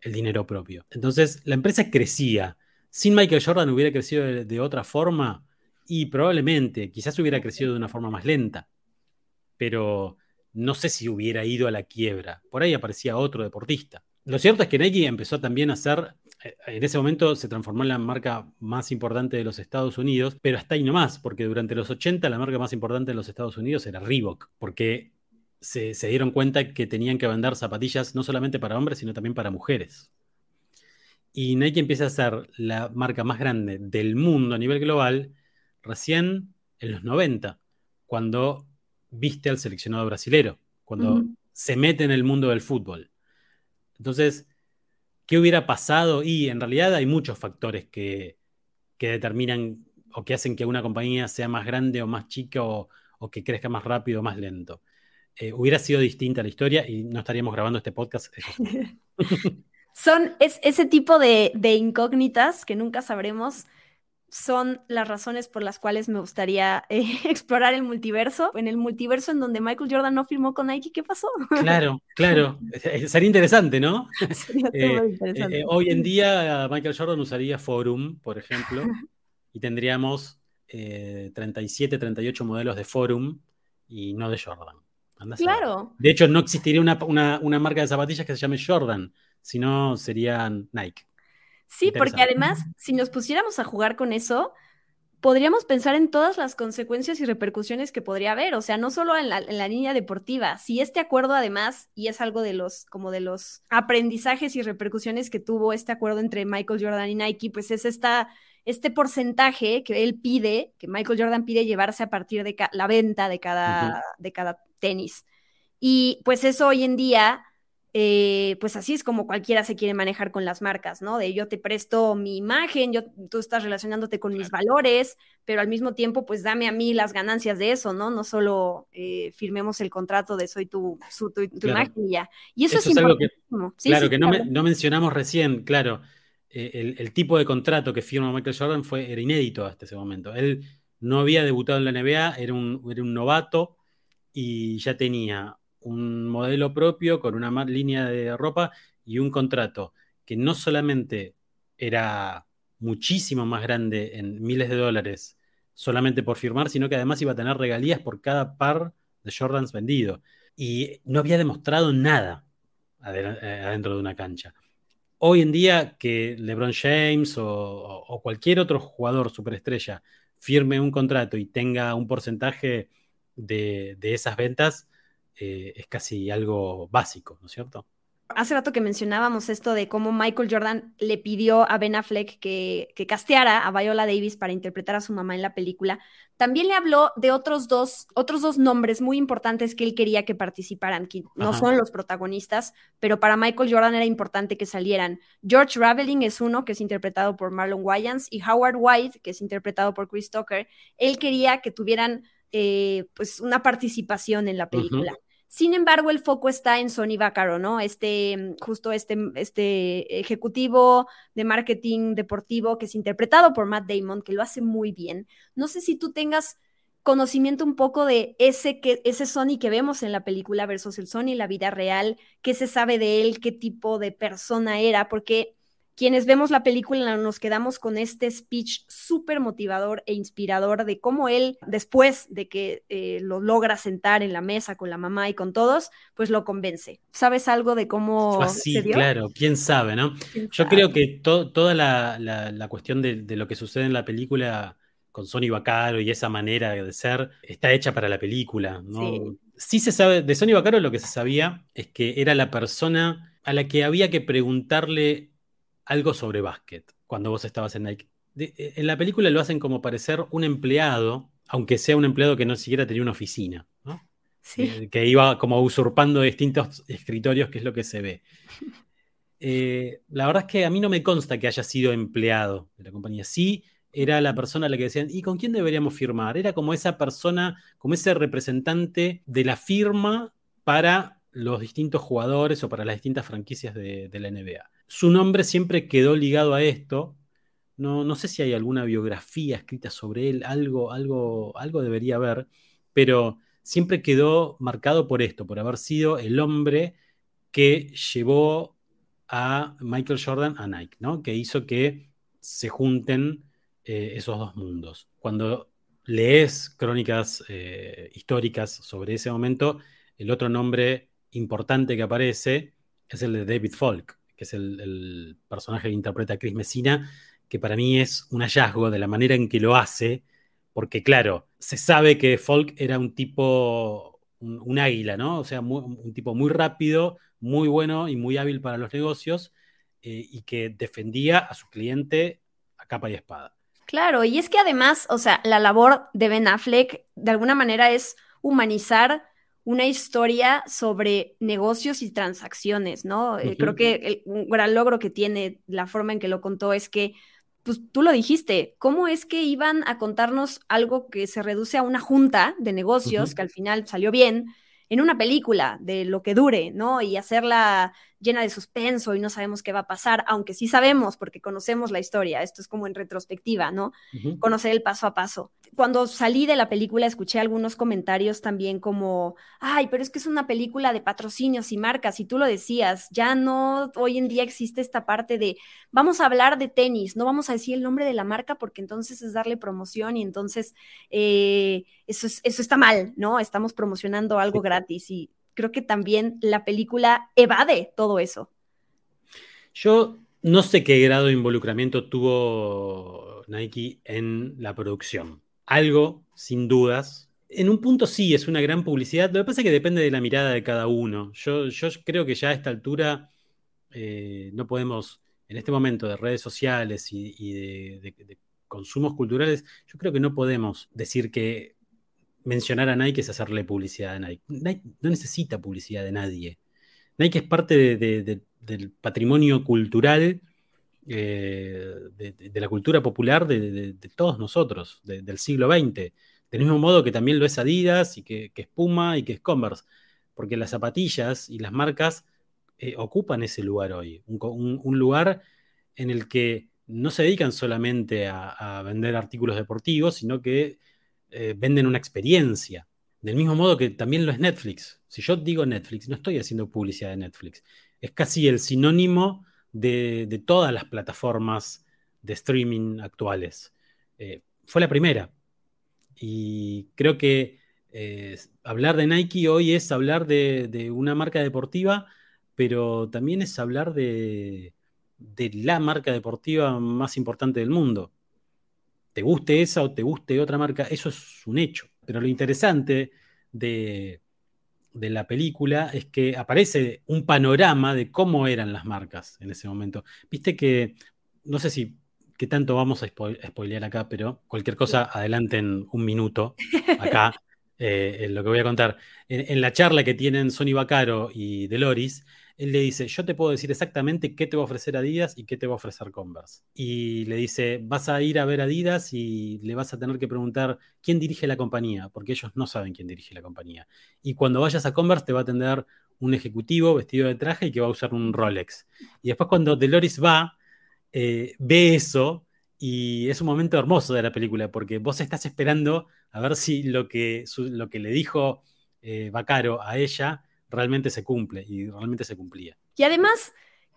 el, dinero propio. Entonces, la empresa crecía. Sin Michael Jordan hubiera crecido de otra forma y probablemente, quizás hubiera crecido de una forma más lenta. Pero no sé si hubiera ido a la quiebra. Por ahí aparecía otro deportista. Lo cierto es que Nike empezó también a ser, eh, en ese momento se transformó en la marca más importante de los Estados Unidos, pero hasta ahí nomás, porque durante los 80 la marca más importante de los Estados Unidos era Reebok, porque se, se dieron cuenta que tenían que vender zapatillas no solamente para hombres, sino también para mujeres. Y Nike empieza a ser la marca más grande del mundo a nivel global recién en los 90, cuando viste al seleccionado brasilero, cuando se mete en el mundo del fútbol. Entonces, ¿qué hubiera pasado? Y en realidad hay muchos factores que, determinan o que hacen que una compañía sea más grande o más chica o, que crezca más rápido o más lento. Eh, hubiera sido distinta la historia y no estaríamos grabando este podcast. [laughs] Son es, ese tipo de, de incógnitas que nunca sabremos son las razones por las cuales me gustaría eh, [laughs] explorar el multiverso. En el multiverso en donde Michael Jordan no firmó con Nike, ¿qué pasó? Claro, [laughs] claro. Sería interesante, ¿no? [laughs] Sería eh, interesante. Eh, hoy en día Michael Jordan usaría Forum, por ejemplo, y tendríamos 37, 38 modelos de Forum y no de Jordan. claro. De hecho, no existiría una, una marca de zapatillas que se llame Jordan, sino serían Nike. Sí, porque además, si nos pusiéramos a jugar con eso, podríamos pensar en todas las consecuencias y repercusiones que podría haber, o sea, no solo en la, línea deportiva, si este acuerdo además, y es algo de los, como de los aprendizajes y repercusiones que tuvo este acuerdo entre Michael Jordan y Nike, pues es esta, este porcentaje que él pide, que Michael Jordan pide llevarse a partir de la venta de cada, de cada tenis. Y pues eso hoy en día eh, pues así es como cualquiera se quiere manejar con las marcas, ¿no? De yo te presto mi imagen, yo, tú estás relacionándote con mis valores, pero al mismo tiempo, pues dame a mí las ganancias de eso, ¿no? No solo eh, firmemos el contrato de soy tu, tu, imagen y ya. Y eso, es, algo que, claro, que no, no, mencionamos recién, claro, eh, el, tipo de contrato que firma Michael Jordan fue, era inédito hasta ese momento. Él no había debutado en la NBA, era un, era un novato y ya tenía un modelo propio con una línea de ropa y un contrato que no solamente era muchísimo más grande en miles de dólares solamente por firmar, sino que además iba a tener regalías por cada par de Jordans vendido. Y no había demostrado nada eh, adentro de una cancha. Hoy en día que LeBron James o, cualquier otro jugador superestrella firme un contrato y tenga un porcentaje de esas ventas, eh, es casi algo básico, ¿no es cierto? Hace rato que mencionábamos esto de cómo Michael Jordan le pidió a Ben Affleck que, que casteara a Viola Davis para interpretar a su mamá en la película. También le habló de otros dos, otros dos nombres muy importantes que él quería que participaran, que no son los protagonistas, pero para Michael Jordan era importante que salieran. George Raveling es uno, que es interpretado por Marlon Wayans, y Howard White, que es interpretado por Chris Tucker. Él quería que tuvieran eh, pues una participación en la película. Sin embargo, el foco está en Sony Vaccaro, ¿no? Este, mm, justo este, mm, este ejecutivo de marketing deportivo que es interpretado por Matt Damon, que lo hace muy bien. No sé si tú tengas conocimiento un poco de ese, que, ese Sony que vemos en la película versus el Sony la vida real, qué se sabe de él, qué tipo de persona era, porque quienes vemos la película nos quedamos con este speech súper motivador e inspirador de cómo él, después de que eh, lo logra sentar en la mesa con la mamá y con todos, pues lo convence. ¿Sabes algo de cómo... Así, claro, quién sabe, ¿no? Yo creo que toda la, cuestión de, lo que sucede en la película con Sony Bacaro y esa manera de ser está hecha para la película, ¿no? sí se sabe, de Sony Bacaro lo que se sabía es que era la persona a la que había que preguntarle algo sobre básquet cuando vos estabas en Nike. Eh, en la película lo hacen como parecer un empleado, aunque sea un empleado que no siquiera tenía una oficina, ¿no? Sí. Eh, que iba como usurpando distintos escritorios, que es lo que se ve. [laughs] Eh, la verdad es que a mí no me consta que haya sido empleado de la compañía. Sí, era la persona a la que decían, ¿y con quién deberíamos firmar? Era como esa persona, como ese representante de la firma para los distintos jugadores o para las distintas franquicias de la NBA su nombre siempre quedó ligado a esto. No, no sé si hay alguna biografía escrita sobre él, algo, algo, algo debería haber, pero siempre quedó marcado por esto, por haber sido el hombre que llevó a Michael Jordan a Nike, ¿no? Que hizo que se junten eh, esos dos mundos. Cuando lees crónicas eh, históricas sobre ese momento, el otro nombre importante que aparece es el de David Falk, que es el, personaje que interpreta Chris Messina, que para mí es un hallazgo de la manera en que lo hace, porque claro, se sabe que Folk era un tipo, un, águila, ¿no? O sea, un tipo muy rápido, muy bueno y muy hábil para los negocios, eh, y que defendía a su cliente a capa y espada. Claro, y es que además, o sea, la labor de Ben Affleck de alguna manera es humanizar una historia sobre negocios y transacciones, ¿no? Eh, creo que un gran logro que tiene la forma en que lo contó es que, pues tú lo dijiste, ¿cómo es que iban a contarnos algo que se reduce a una junta de negocios, que al final salió bien, en una película de lo que dure, ¿no? Y hacerla llena de suspenso y no sabemos qué va a pasar, aunque sí sabemos porque conocemos la historia, esto es como en retrospectiva, ¿no? Conocer el paso a paso. Cuando salí de la película escuché algunos comentarios también como, ay, pero es que es una película de patrocinios y marcas, y tú lo decías, ya no, hoy en día existe esta parte de, vamos a hablar de tenis, no vamos a decir el nombre de la marca porque entonces es darle promoción y entonces eh, eso, eso está mal, ¿no? Estamos promocionando algo gratis y creo que también la película evade todo eso. Yo no sé qué grado de involucramiento tuvo Nike en la producción. Algo, sin dudas. En un punto sí, es una gran publicidad. Lo que pasa es que depende de la mirada de cada uno. Yo, yo creo que ya a esta altura eh, no podemos, en este momento de redes sociales y, de consumos culturales, yo creo que no podemos decir que mencionar a Nike es hacerle publicidad a Nike. Nike no necesita publicidad de nadie. Nike es parte del patrimonio cultural, eh, de, la cultura popular de, todos nosotros, del siglo XX. Del mismo modo que también lo es Adidas y que, es Puma y que es Converse. Porque las zapatillas y las marcas eh, ocupan ese lugar hoy. Un, lugar en el que no se dedican solamente a, vender artículos deportivos, sino que eh, venden una experiencia. Del mismo modo que también lo es Netflix. Si yo digo Netflix, no estoy haciendo publicidad de Netflix. Es casi el sinónimo de, todas las plataformas de streaming actuales. Eh, fue la primera. Y creo que eh, hablar de Nike hoy es hablar de, una marca deportiva, pero también es hablar de, de la marca deportiva más importante del mundo. Te guste esa o te guste otra marca, eso es un hecho. Pero lo interesante de, la película es que aparece un panorama de cómo eran las marcas en ese momento. Viste que, no sé si qué tanto vamos a spoilear acá, pero cualquier cosa, adelanten un minuto [laughs] acá eh, en lo que voy a contar. En, la charla que tienen Sony Bacaro y Deloris, él le dice, yo te puedo decir exactamente qué te va a ofrecer Adidas y qué te va a ofrecer Converse. Y le dice, vas a ir a ver Adidas y le vas a tener que preguntar quién dirige la compañía, porque ellos no saben quién dirige la compañía. Y cuando vayas a Converse te va a atender un ejecutivo vestido de traje y que va a usar un Rolex. Y después cuando Deloris va, eh, ve eso y es un momento hermoso de la película, porque vos estás esperando a ver si lo que, lo que le dijo eh, Bacaro a ella realmente se cumple y realmente se cumplía. Y además,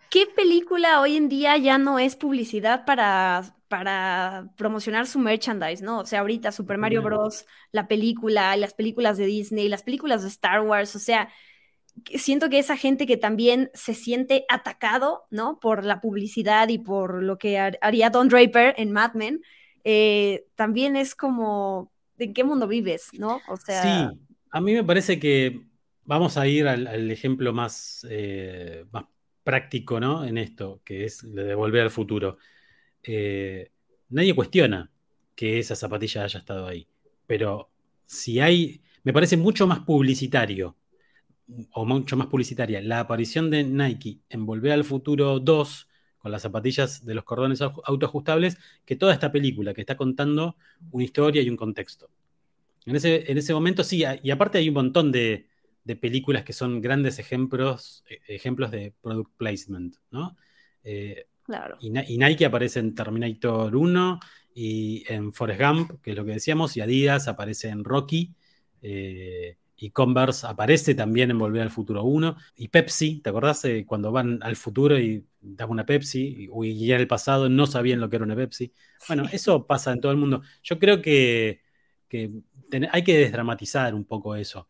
¿qué película hoy en día ya no es publicidad para, para promocionar su merchandise, ¿no? O sea, ahorita Super Mario Bros., la película, las películas de Disney, las películas de Star Wars, o sea, siento que esa gente que también se siente atacado, ¿no? Por la publicidad y por lo que haría Don Draper en Mad Men, eh, también es como, ¿en qué mundo vives, no? O sea... Sí, a mí me parece que vamos a ir al, ejemplo más, eh, más práctico, ¿no? En esto, que es de volver al futuro. Eh, nadie cuestiona que esa zapatilla haya estado ahí, pero si hay, me parece mucho más publicitario o mucho más publicitaria, la aparición de Nike en Volver al Futuro 2 con las zapatillas de los cordones autoajustables que toda esta película que está contando una historia y un contexto. En ese, en ese momento sí, y aparte hay un montón de, películas que son grandes ejemplos, e, ejemplos de product placement, ¿no? Eh, claro. Y, Nike aparece en Terminator 1 y en Forrest Gump, que es lo que decíamos, y Adidas aparece en Rocky. Eh, y Converse aparece también en Volver al Futuro 1. Y Pepsi, ¿te acordás cuando van al futuro y dan una Pepsi? Y, ya en el pasado no sabían lo que era una Pepsi. Bueno, eso pasa en todo el mundo. Yo creo que, hay que desdramatizar un poco eso.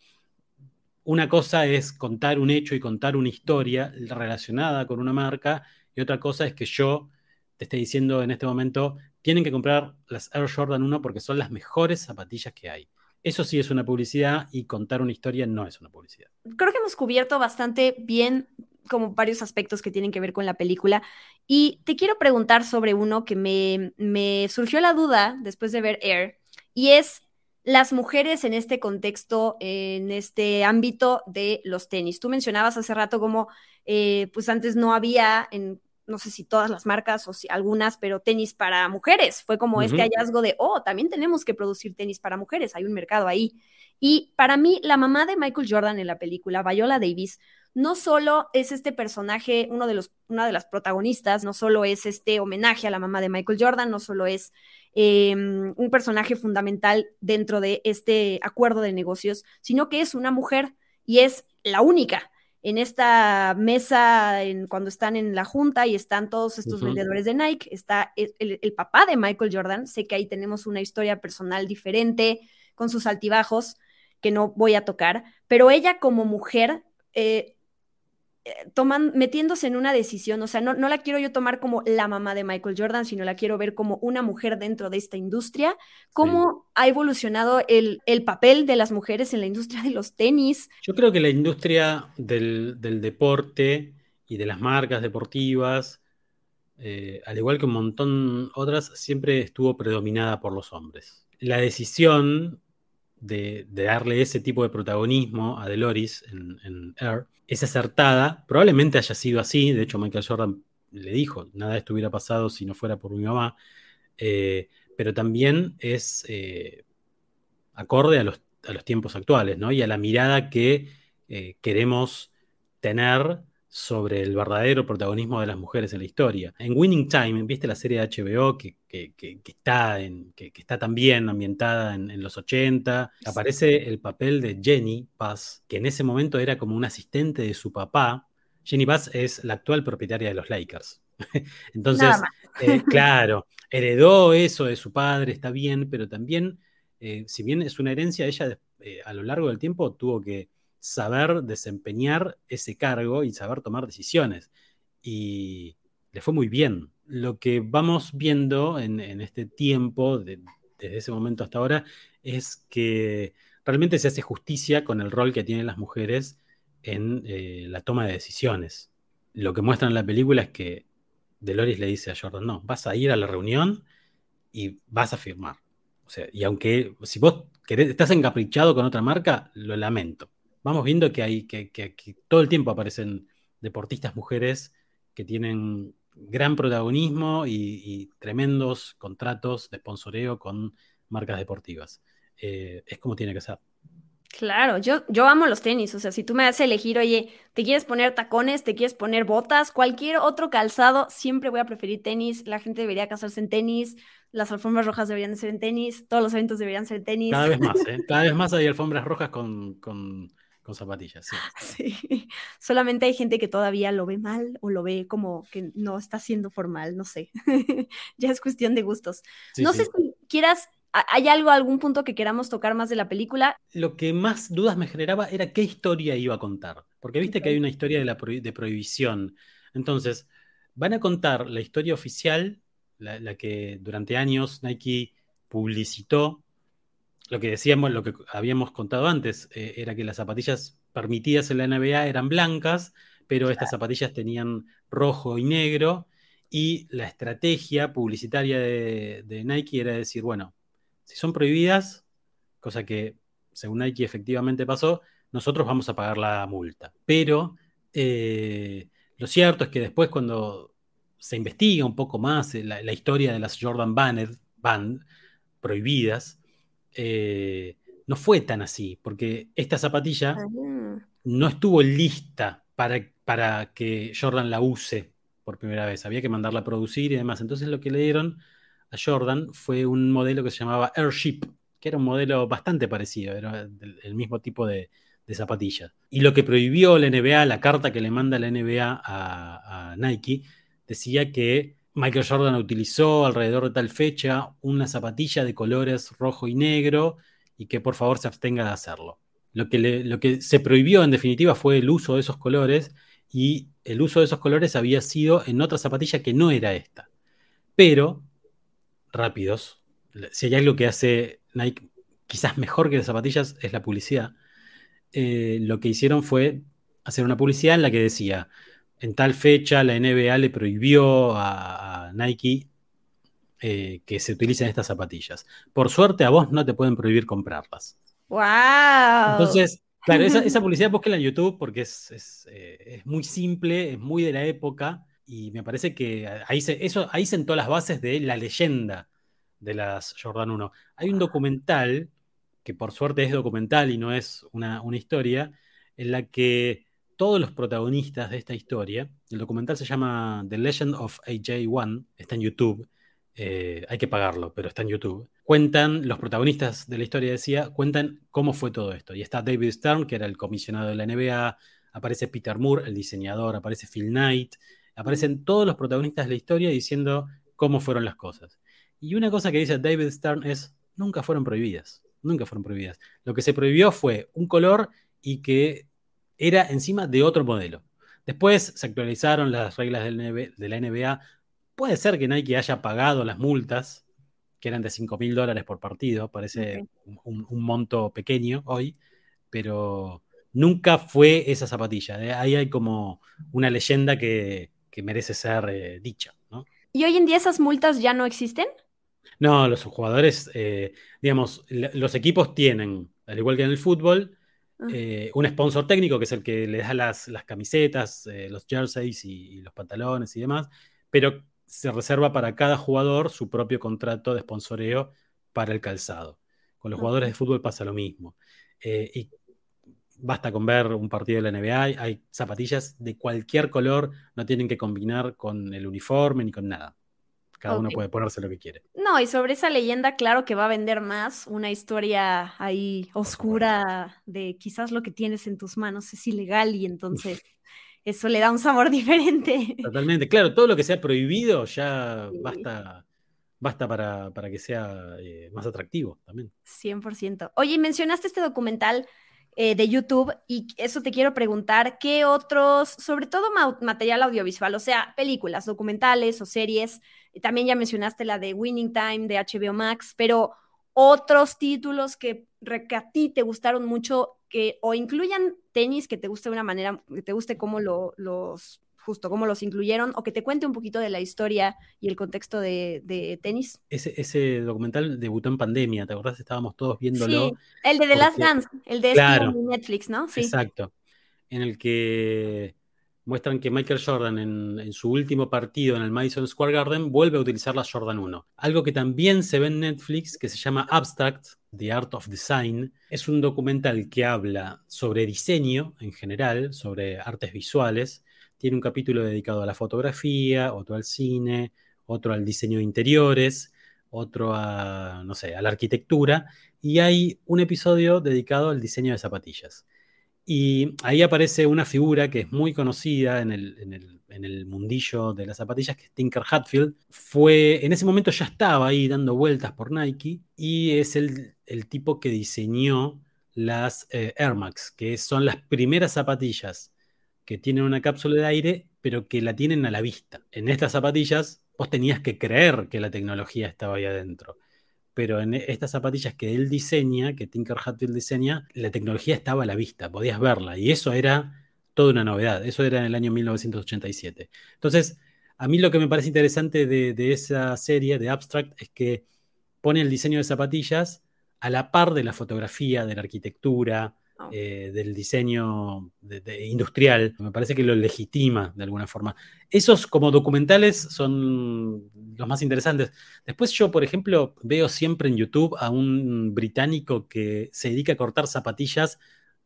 Una cosa es contar un hecho y contar una historia relacionada con una marca, y otra cosa es que yo te esté diciendo en este momento, tienen que comprar las Air Jordan 1 porque son las mejores zapatillas que hay. Eso sí es una publicidad y contar una historia no es una publicidad. Creo que hemos cubierto bastante bien como varios aspectos que tienen que ver con la película. Y te quiero preguntar sobre uno que me, me surgió la duda después de ver Air, y es las mujeres en este contexto, en este ámbito de los tenis. Tú mencionabas hace rato como, eh, pues antes no había en no sé si todas las marcas o si algunas, pero tenis para mujeres. Fue como este hallazgo de, oh, también tenemos que producir tenis para mujeres, hay un mercado ahí. Y para mí, la mamá de Michael Jordan en la película, Viola Davis, no solo es este personaje, uno de los, una de las protagonistas, no solo es este homenaje a la mamá de Michael Jordan, no solo es em, un personaje fundamental dentro de este acuerdo de negocios, sino que es una mujer y es la única en esta mesa, en, cuando están en la junta y están todos estos vendedores de Nike, está el, papá de Michael Jordan, sé que ahí tenemos una historia personal diferente, con sus altibajos, que no voy a tocar, pero ella como mujer eh, toman, metiéndose en una decisión, o sea, no, no, la quiero yo tomar como la mamá de Michael Jordan, sino la quiero ver como una mujer dentro de esta industria, cómo ha evolucionado el, papel de las mujeres en la industria de los tenis. Yo creo que la industria del, deporte y de las marcas deportivas, eh, al igual que un montón otras, siempre estuvo predominada por los hombres. La decisión de, darle ese tipo de protagonismo a Deloris en, en Air es acertada. Probablemente haya sido así. De hecho, Michael Jordan le dijo, nada de esto hubiera pasado si no fuera por mi mamá. Eh, pero también es eh, acorde a los, tiempos actuales, ¿no? Y a la mirada que eh, queremos tener sobre el verdadero protagonismo de las mujeres en la historia. En Winning Time, ¿viste la serie de HBO que, está, en, que, está también ambientada en, los 80? Aparece el papel de Jenny Paz, que en ese momento era como un asistente de su papá. Jenny Paz es la actual propietaria de los Lakers. [laughs] Entonces, eh, [laughs] claro, heredó eso de su padre, está bien, pero también, eh, si bien es una herencia, ella eh, a lo largo del tiempo tuvo que saber desempeñar ese cargo y saber tomar decisiones. Y le fue muy bien. Lo que vamos viendo en, este tiempo, desde ese momento hasta ahora, es que realmente se hace justicia con el rol que tienen las mujeres en eh, la toma de decisiones. Lo que muestra en la película es que Deloris le dice a Jordan, no, vas a ir a la reunión y vas a firmar. O sea, y aunque si vos estás encaprichado con otra marca, lo lamento vamos viendo que hay que, todo el tiempo aparecen deportistas mujeres que tienen gran protagonismo y, tremendos contratos de sponsoreo con marcas deportivas. Eh, es como tiene que ser. Claro, yo, yo amo los tenis, o sea, si tú me haces elegir, oye, ¿te quieres poner tacones? ¿Te quieres poner botas? Cualquier otro calzado, siempre voy a preferir tenis, la gente debería casarse en tenis, las alfombras rojas deberían ser en tenis, todos los eventos deberían ser en tenis. Cada vez más, [laughs] ¿eh? Cada vez más hay alfombras rojas con zapatillas, sí. [laughs] sí. Solamente hay gente que todavía lo ve mal o lo ve como que no está siendo formal, no sé. [laughs] ya es cuestión de gustos. no sé si quieras, ¿hay algo, algún punto que queramos tocar más de la película? Lo que más dudas me generaba era qué historia iba a contar. Porque viste que hay una historia de, la de prohibición. Entonces, van a contar la historia oficial, la que durante años Nike publicitó lo que decíamos, lo que habíamos contado antes, eh, era que las zapatillas permitidas en la NBA eran blancas, pero estas zapatillas tenían rojo y negro, y la estrategia publicitaria de, Nike era decir, bueno, si son prohibidas, cosa que según Nike efectivamente pasó, nosotros vamos a pagar la multa. Pero eh, lo cierto es que después cuando se investiga un poco más eh, la, la historia de las Jordan Banned, Band prohibidas, eh, no fue tan así, porque esta zapatilla ah. no estuvo lista para, para que Jordan la use por primera vez. Había que mandarla a producir y demás. Entonces lo que le dieron a Jordan fue un modelo que se llamaba Airship, que era un modelo bastante parecido, era el, mismo tipo de, de zapatilla. Y lo que prohibió la NBA, la carta que le manda la NBA a Nike, decía que Michael Jordan utilizó alrededor de tal fecha una zapatilla de colores rojo y negro y que por favor se abstenga de hacerlo. Lo que, lo que se prohibió en definitiva fue el uso de esos colores y el uso de esos colores había sido en otra zapatilla que no era esta. Pero, rápidos, si hay algo que hace Nike quizás mejor que las zapatillas es la publicidad. Eh, lo que hicieron fue hacer una publicidad en la que decía, en tal fecha la NBA le prohibió a, Nike eh, que se utilicen estas zapatillas. Por suerte a vos no te pueden prohibir comprarlas. ¡Wow! Entonces, claro, esa, [laughs] publicidad búsquela en YouTube porque es, eh, es, muy simple, es muy de la época y me parece que ahí, se, eso, ahí sentó las bases de la leyenda de las Jordan 1. Hay un documental, que por suerte es documental y no es una, una historia, en la que todos los protagonistas de esta historia. El documental se llama The Legend of AJ1, está en YouTube. Eh, hay que pagarlo, pero está en YouTube. Cuentan, los protagonistas de la historia decía, cuentan cómo fue todo esto. Y está David Stern, que era el comisionado de la NBA, aparece Peter Moore, el diseñador, aparece Phil Knight, aparecen todos los protagonistas de la historia diciendo cómo fueron las cosas. Y una cosa que dice David Stern es, nunca fueron prohibidas, nunca fueron prohibidas. Lo que se prohibió fue un color y que era encima de otro modelo. Después se actualizaron las reglas de la NBA. Puede ser que Nike haya pagado las multas, que eran de 5 mil dólares por partido, parece un, monto pequeño hoy, pero nunca fue esa zapatilla. Ahí hay como una leyenda que, merece ser eh, dicha. ¿Y hoy en día esas multas ya no existen? No, los jugadores, eh, digamos, los equipos tienen, al igual que en el fútbol. Eh, un sponsor técnico que es el que le da las, camisetas, eh, los jerseys y, los pantalones y demás, pero se reserva para cada jugador su propio contrato de sponsoreo para el calzado. Con los jugadores de fútbol pasa lo mismo. y basta con ver un partido de la NBA, hay zapatillas de cualquier color, no tienen que combinar con el uniforme ni con nada. Cada uno puede ponerse lo que quiere. No, y sobre esa leyenda, claro que va a vender más una historia ahí oscura de quizás lo que tienes en tus manos es ilegal y entonces eso le da un sabor [laughs] diferente. Totalmente, claro, todo lo que sea prohibido ya basta, basta para, que sea eh, más atractivo también. 100%. Oye, mencionaste este documental eh, de YouTube y eso te quiero preguntar, ¿qué otros, sobre todo material audiovisual, o sea, películas, documentales o series? También ya mencionaste la de Winning Time de HBO Max, pero otros títulos que, a ti te gustaron mucho que o incluyan tenis que te guste de una manera, que te guste cómo lo, los justo cómo los incluyeron, o que te cuente un poquito de la historia y el contexto de, tenis. Ese, documental debutó en pandemia, ¿te acordás? Estábamos todos viéndolo. Sí, el de The Last Dance, el de Netflix, ¿no? Sí. Exacto. En el que muestran que Michael Jordan en, su último partido en el Madison Square Garden vuelve a utilizar la Jordan 1. Algo que también se ve en Netflix, que se llama Abstract, The Art of Design, es un documental que habla sobre diseño en general, sobre artes visuales, tiene un capítulo dedicado a la fotografía, otro al cine, otro al diseño de interiores, otro a, no sé, a la arquitectura, y hay un episodio dedicado al diseño de zapatillas. Y ahí aparece una figura que es muy conocida en el, mundillo de las zapatillas, que es Tinker Hatfield. Fue, en ese momento ya estaba ahí dando vueltas por Nike y es el, tipo que diseñó las eh, Air Max, que son las primeras zapatillas que tienen una cápsula de aire, pero que la tienen a la vista. En estas zapatillas vos tenías que creer que la tecnología estaba ahí adentro. Pero en estas zapatillas que él diseña, que Tinker Hatfield diseña, la tecnología estaba a la vista, podías verla. Y eso era toda una novedad. Eso era en el año 1987. Entonces, a mí lo que me parece interesante de, de esa serie, de Abstract, es que pone el diseño de zapatillas a la par de la fotografía, de la arquitectura, eh, del diseño industrial. Me parece que lo legitima de alguna forma. Esos como documentales son los más interesantes. Después yo, por ejemplo, veo siempre en YouTube a un británico que se dedica a cortar zapatillas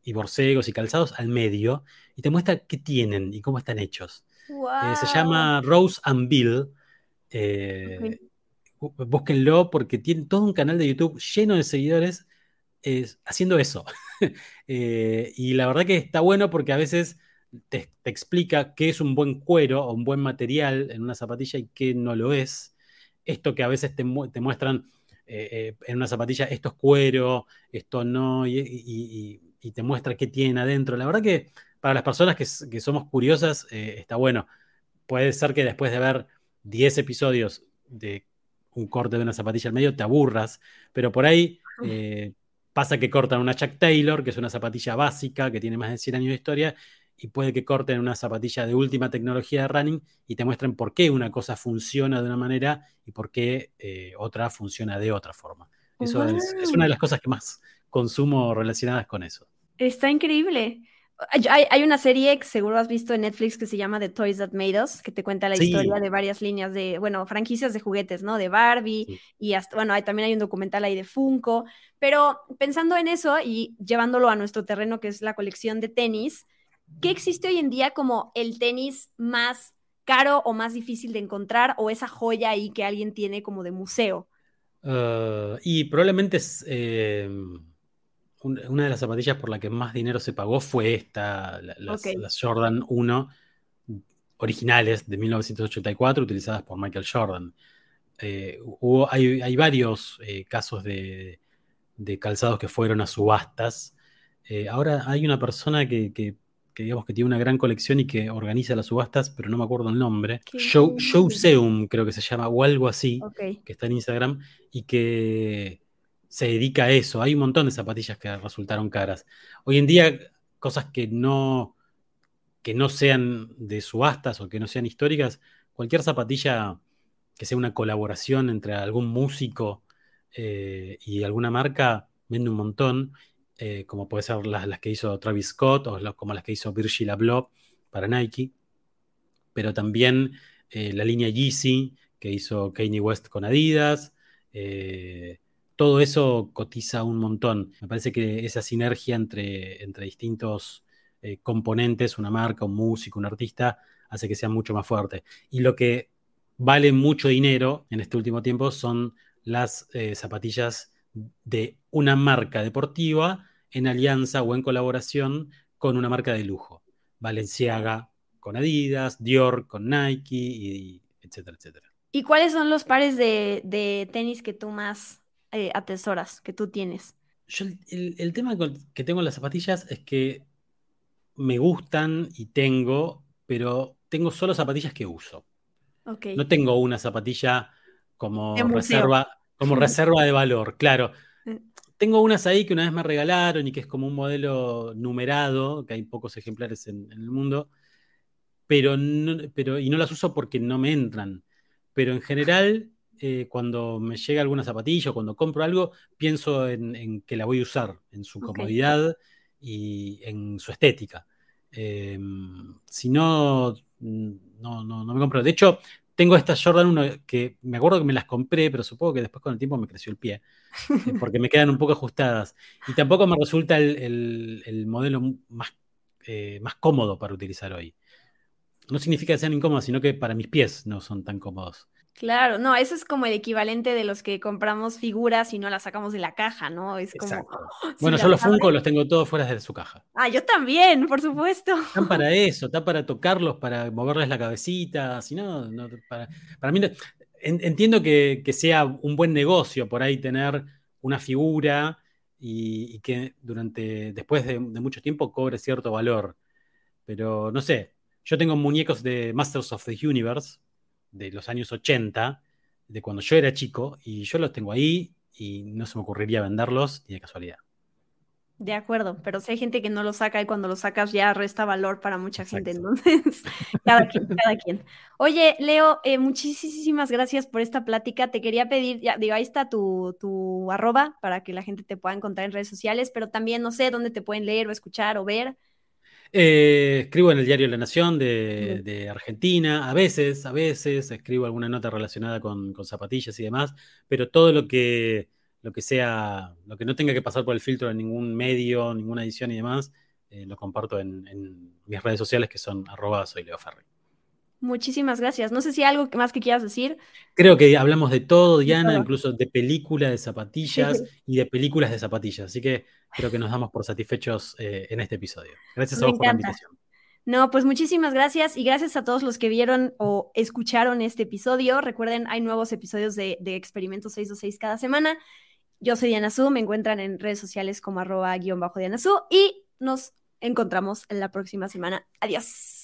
y borcegos y calzados al medio y te muestra qué tienen y cómo están hechos. Eh, se llama Rose and Bill. Eh, búsquenlo porque tiene todo un canal de YouTube lleno de seguidores haciendo eso. [laughs] Eh, y la verdad que está bueno porque a veces te, explica qué es un buen cuero o un buen material en una zapatilla y qué no lo es. Esto que a veces te, muestran eh, eh, en una zapatilla, esto es cuero, esto no, y, te muestra qué tiene adentro. La verdad que para las personas que, que somos curiosas está bueno. Puede ser que después de ver 10 episodios de un corte de una zapatilla al medio te aburras, pero por ahí Pasa que cortan una Chuck Taylor, que es una zapatilla básica, que tiene más de 100 años de historia, y puede que corten una zapatilla de última tecnología de running y te muestren por qué una cosa funciona de una manera y por qué eh, otra funciona de otra forma. Eso es, es, una de las cosas que más consumo relacionadas con eso. Está increíble. Hay, una serie que seguro has visto en Netflix que se llama The Toys That Made Us, que te cuenta la historia de varias líneas de, bueno, franquicias de juguetes, ¿no? De Barbie y hasta, bueno, hay, también hay un documental ahí de Funko, pero pensando en eso y llevándolo a nuestro terreno que es la colección de tenis, ¿qué existe hoy en día como el tenis más caro o más difícil de encontrar o esa joya ahí que alguien tiene como de museo? Ah, y probablemente es... Eh, una de las zapatillas por la que más dinero se pagó fue esta, las, Jordan 1 originales de 1984 utilizadas por Michael Jordan. Eh, hay, varios eh, casos de, calzados que fueron a subastas. Eh, ahora hay una persona que, digamos que tiene una gran colección y que organiza las subastas, pero no me acuerdo el nombre. Show, Showseum creo que se llama, o algo así, que está en Instagram, y que se dedica a eso. Hay un montón de zapatillas que resultaron caras. Hoy en día, cosas que no, que no sean de subastas o que no sean históricas, cualquier zapatilla que sea una colaboración entre algún músico eh, y alguna marca, vende un montón, eh, como puede ser las, que hizo Travis Scott o como las que hizo Virgil Abloh para Nike, pero también eh, la línea Yeezy que hizo Kanye West con Adidas. Todo eso cotiza un montón. Me parece que esa sinergia entre, entre distintos componentes, una marca, un músico, un artista, hace que sea mucho más fuerte. Y lo que vale mucho dinero en este último tiempo son las eh, zapatillas de una marca deportiva en alianza o en colaboración con una marca de lujo. Valenciaga con Adidas, Dior con Nike, etcétera, etcétera. ¿Y cuáles son los pares de, tenis que tú más eh, atesoras, que tú tienes? Yo el, tema que tengo en las zapatillas es que me gustan y tengo, pero tengo solo zapatillas que uso. No tengo una zapatilla como reserva, como [laughs] reserva de valor, claro. Mm. Tengo unas ahí que una vez me regalaron y que es como un modelo numerado, que hay pocos ejemplares en, el mundo, pero, pero y no las uso porque no me entran. Pero en general, eh, cuando me llega alguna zapatilla o cuando compro algo, pienso en, que la voy a usar, en su comodidad y en su estética. Em, si no, no, no, no me compro. De hecho, tengo estas Jordan 1 que me acuerdo que me las compré, pero supongo que después con el tiempo me creció el pie, eh, [laughs] porque me quedan un poco ajustadas. Y tampoco me resulta el, modelo más, eh, más cómodo para utilizar hoy. No significa que sean incómodas, sino que para mis pies no son tan cómodos. Claro, no, eso es como el equivalente de los que compramos figuras y no las sacamos de la caja, ¿no? Es como. [laughs] bueno, yo los Funko los tengo todos fuera de su caja. Ah, yo también, por supuesto. Están para [laughs] eso, están para tocarlos, para moverles la cabecita, si no, para, para, mí. entiendo que, sea un buen negocio por ahí tener una figura y, que durante, después de, de mucho tiempo cobre cierto valor. Pero no sé, yo tengo muñecos de Masters of the Universe de los años 80, de cuando yo era chico, y yo los tengo ahí y no se me ocurriría venderlos ni de casualidad. De acuerdo, pero si hay gente que no lo saca y cuando lo sacas ya resta valor para mucha gente, entonces [laughs] cada quien, cada quien. Oye, Leo, eh, muchísimas gracias por esta plática. Te quería pedir, ya digo, ahí está tu, tu arroba para que la gente te pueda encontrar en redes sociales, pero también no sé dónde te pueden leer o escuchar o ver. Eh, escribo en el diario La Nación de, Argentina, a veces, a veces escribo alguna nota relacionada con, zapatillas y demás, pero todo lo que, lo que sea, lo que no tenga que pasar por el filtro de ningún medio, ninguna edición y demás, eh, lo comparto en, mis redes sociales que son arroba soy Leo Ferri. Muchísimas gracias. No sé si hay algo más que quieras decir. Creo que hablamos de todo, Diana, incluso de películas de zapatillas [laughs] y de películas de zapatillas. Así que creo que nos damos por satisfechos eh, en este episodio. Gracias a vos por la invitación. No, pues muchísimas gracias y gracias a todos los que vieron o escucharon este episodio. Recuerden, hay nuevos episodios de, de Experimento 626 cada semana. Yo soy Diana Su, me encuentran en redes sociales como arroba guion bajo Diana Su y nos encontramos en la próxima semana. Adiós.